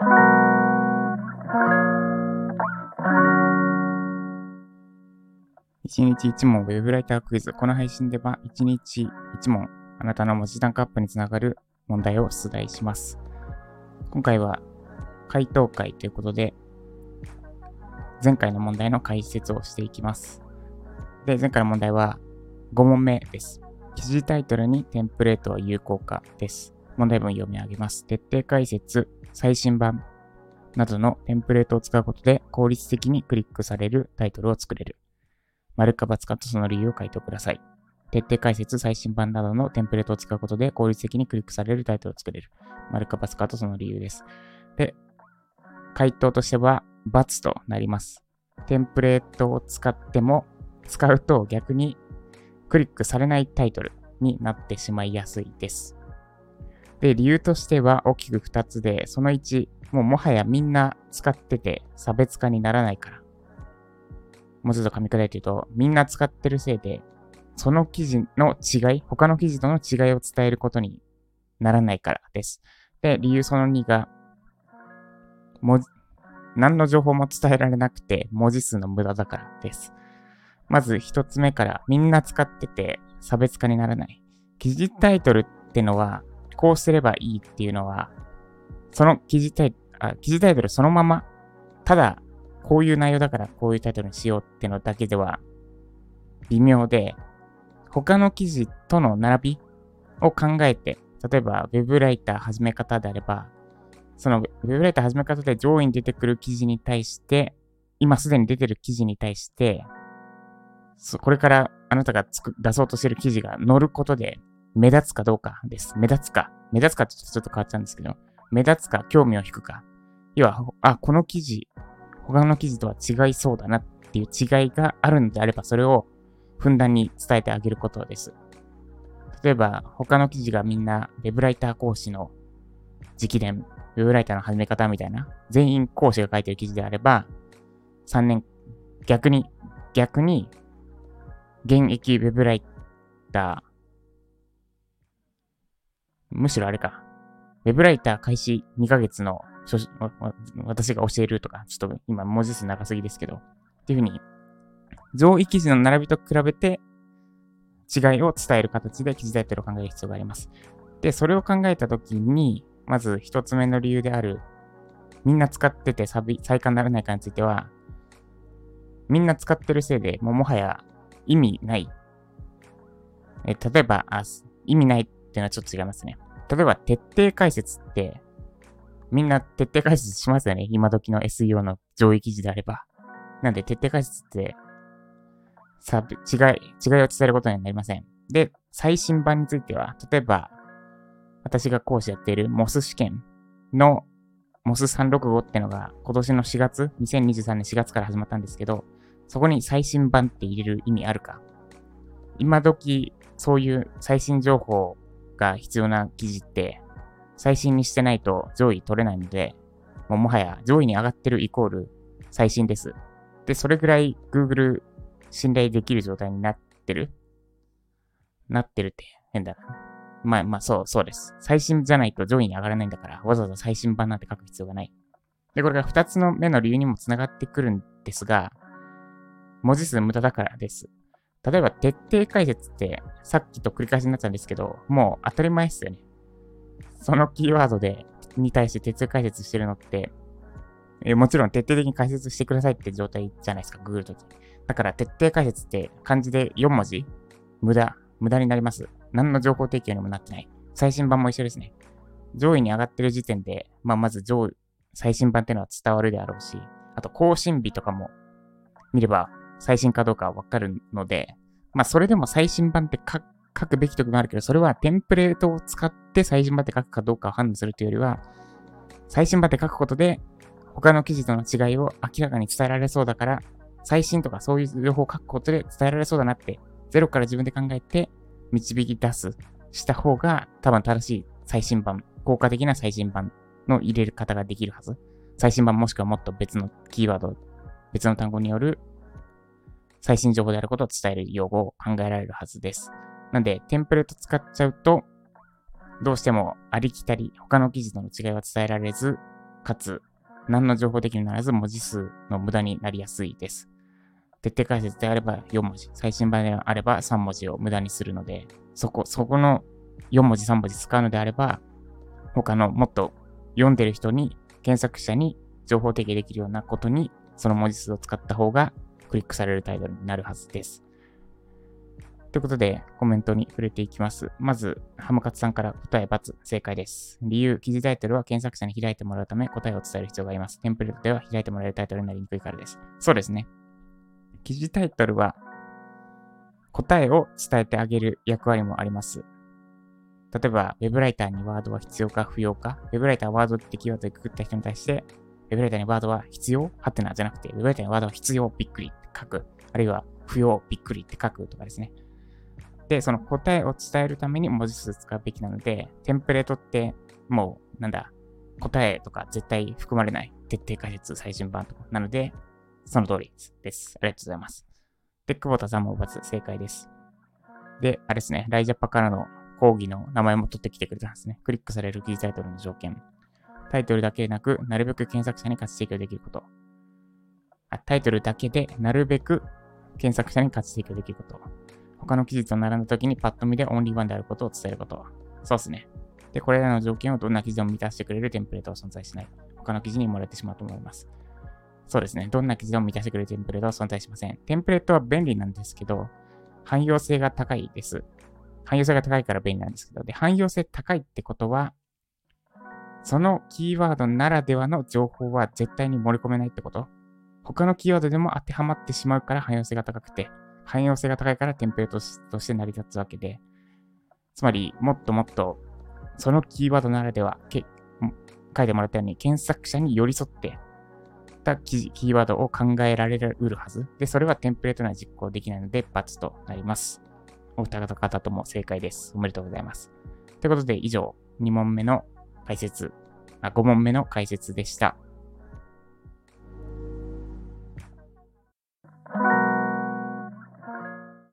1日1問ウェブライタークイズ。この配信では1日1問、あなたの文字単価アップにつながる問題を出題します。今回は回答会ということで、前回の問題の解説をしていきます。で、前回の問題は5問目です。記事タイトルにテンプレートは有効かです。問題文読み上げます。徹底解説、最新版などのテンプレートを使うことで効率的にクリックされるタイトルを作れる。丸か×かとその理由を書いてください。徹底解説、最新版などのテンプレートを使うことで効率的にクリックされるタイトルを作れる。丸か×かとその理由です。で、回答としては×となります。テンプレートを使っても、使うと逆にクリックされないタイトルになってしまいやすいです。で、理由としては大きく2つで、その1、もうもはやみんな使ってて差別化にならないから。もうちょっと噛み砕いて言うと、みんな使ってるせいで、その記事の違い、他の記事との違いを伝えることにならないからです。で、理由その2が、文字、何の情報も伝えられなくて文字数の無駄だからです。まず一つ目からみんな使ってて差別化にならない。記事タイトルってのはこうすればいいっていうのはその記事タイあ記事タイトルそのままただこういう内容だからこういうタイトルにしようってのだけでは微妙で、他の記事との並びを考えて、例えば Web ライター始め方であれば、その Web ライター始め方で上位に出てくる記事に対して、今すでに出てる記事に対して、これからあなたが出そうとしてる記事が載ることで目立つかどうかです。目立つか。目立つかってちょっと変わっちゃうんですけど、目立つか興味を引くか。要は、あ、この記事他の記事とは違いそうだなっていう違いがあるのであれば、それをふんだんに伝えてあげることです。例えば、他の記事がみんな Web ライター講師の直伝、Web ライターの始め方みたいな、全員講師が書いてる記事であれば、3年、逆に、逆に、現役 Web ライター、むしろあれか、Web ライター開始2ヶ月の私が教えるとか、ちょっと今文字数長すぎですけど、っていうふうに、上位記事の並びと比べて違いを伝える形で記事タイトルを考える必要があります。で、それを考えたときに、まず一つ目の理由である、みんな使っててサビ再開にならないかについては、みんな使ってるせいでもうもはや意味ない。え例えばあ、意味ないっていうのはちょっと違いますね。例えば、徹底解説って、みんな徹底解説しますよね。今時の SEO の上位記事であれば。なんで、徹底解説って、さ、違い、違いを伝えることにはなりません。で、最新版については、例えば、私が講師やっている MOS 試験の MOS365 ってのが今年の4月、2023年4月から始まったんですけど、そこに最新版って入れる意味あるか今時、そういう最新情報が必要な記事って最新にしてないと上位取れないので、もうもはや上位に上がってるイコール最新です。で、それぐらい Google 信頼できる状態になってる？なってるって変だな。まあまあそう、そうです。最新じゃないと上位に上がらないんだから、わざわざ最新版なんて書く必要がない。で、これが二つの目の理由にもつながってくるんですが、文字数無駄だからです。例えば、徹底解説って、さっきと繰り返しになっちゃうんですけど、もう当たり前ですよね。そのキーワードで、に対して徹底解説してるのって、えもちろん徹底的に解説してくださいって状態じゃないですか、ググるとき。だから徹底解説って漢字で4文字？無駄、無駄になります。何の情報提供にもなってない。最新版も一緒ですね。上位に上がってる時点で、まあ、まず上位、最新版っていうのは伝わるであろうし、あと更新日とかも見れば最新かどうかわかるので、まあ、それでも最新版って書くべき時もあるけど、それはテンプレートを使って最新版って書くかどうかを判断するというよりは、最新版って書くことで、他の記事との違いを明らかに伝えられそうだから、最新とかそういう情報を書くことで伝えられそうだなって、ゼロから自分で考えて導き出す、した方が多分正しい最新版、効果的な最新版の入れる方ができるはず。最新版もしくはもっと別のキーワード、別の単語による最新情報であることを伝える用語を考えられるはずです。なんで、テンプレート使っちゃうと、どうしてもありきたり、他の記事との違いは伝えられず、かつ、何の情報的にならず文字数の無駄になりやすいです。徹底解説であれば4文字、最新版であれば3文字を無駄にするので、そこ、そこの4文字3文字使うのであれば、他のもっと読んでる人に、検索者に情報提供できるようなことに、その文字数を使った方がクリックされるタイトルになるはずです。ということで、コメントに触れていきます。まず、ハムカツさんから答え×正解です。理由、記事タイトルは検索者に開いてもらうため答えを伝える必要があります。テンプレートでは開いてもらえるタイトルになりにくいからです。そうですね。記事タイトルは答えを伝えてあげる役割もあります。例えば、ウェブライターにワードは必要か不要か、ウェブライターはワードってキーワードでくくった人に対して、ウェブライターにワードは必要？はてなじゃなくて、ウェブライターにワードは必要びっくりって書く。あるいは不要びっくりって書くとかですね。で、その答えを伝えるために文字数使うべきなので、テンプレートってもう、なんだ、答えとか絶対含まれない。徹底解説最新版とか。なので、その通りです。ありがとうございます。で、久保田さんも罰正解です。で、あれですね、ライジャパからの講義の名前も取ってきてくれたんですね。クリックされる記事タイトルの条件。タイトルだけでなく、なるべく検索者に価値提供できること。あタイトルだけで、なるべく検索者に価値提供できること。他の記事と並んだ時にパッと見でオンリーワンであることを伝えること。そうですね。で、これらの条件をどんな記事でも満たしてくれるテンプレートは存在しない。他の記事に漏れてしまうと思います。そうですね。どんな記事でも満たしてくれるテンプレートは存在しません。テンプレートは便利なんですけど、汎用性が高いです。汎用性が高いから便利なんですけど、で、汎用性高いってことは、そのキーワードならではの情報は絶対に盛り込めないってこと？他のキーワードでも当てはまってしまうから汎用性が高くて、汎用性が高いからテンプレートとして成り立つわけで、つまり、もっともっと、そのキーワードならでは、書いてもらったように、検索者に寄り添ってたキーワードを考えられるはず。で、それはテンプレートには実行できないので、×となります。お二方とも正解です。おめでとうございます。ということで、以上、2問目の解説、あ5問目の解説でした。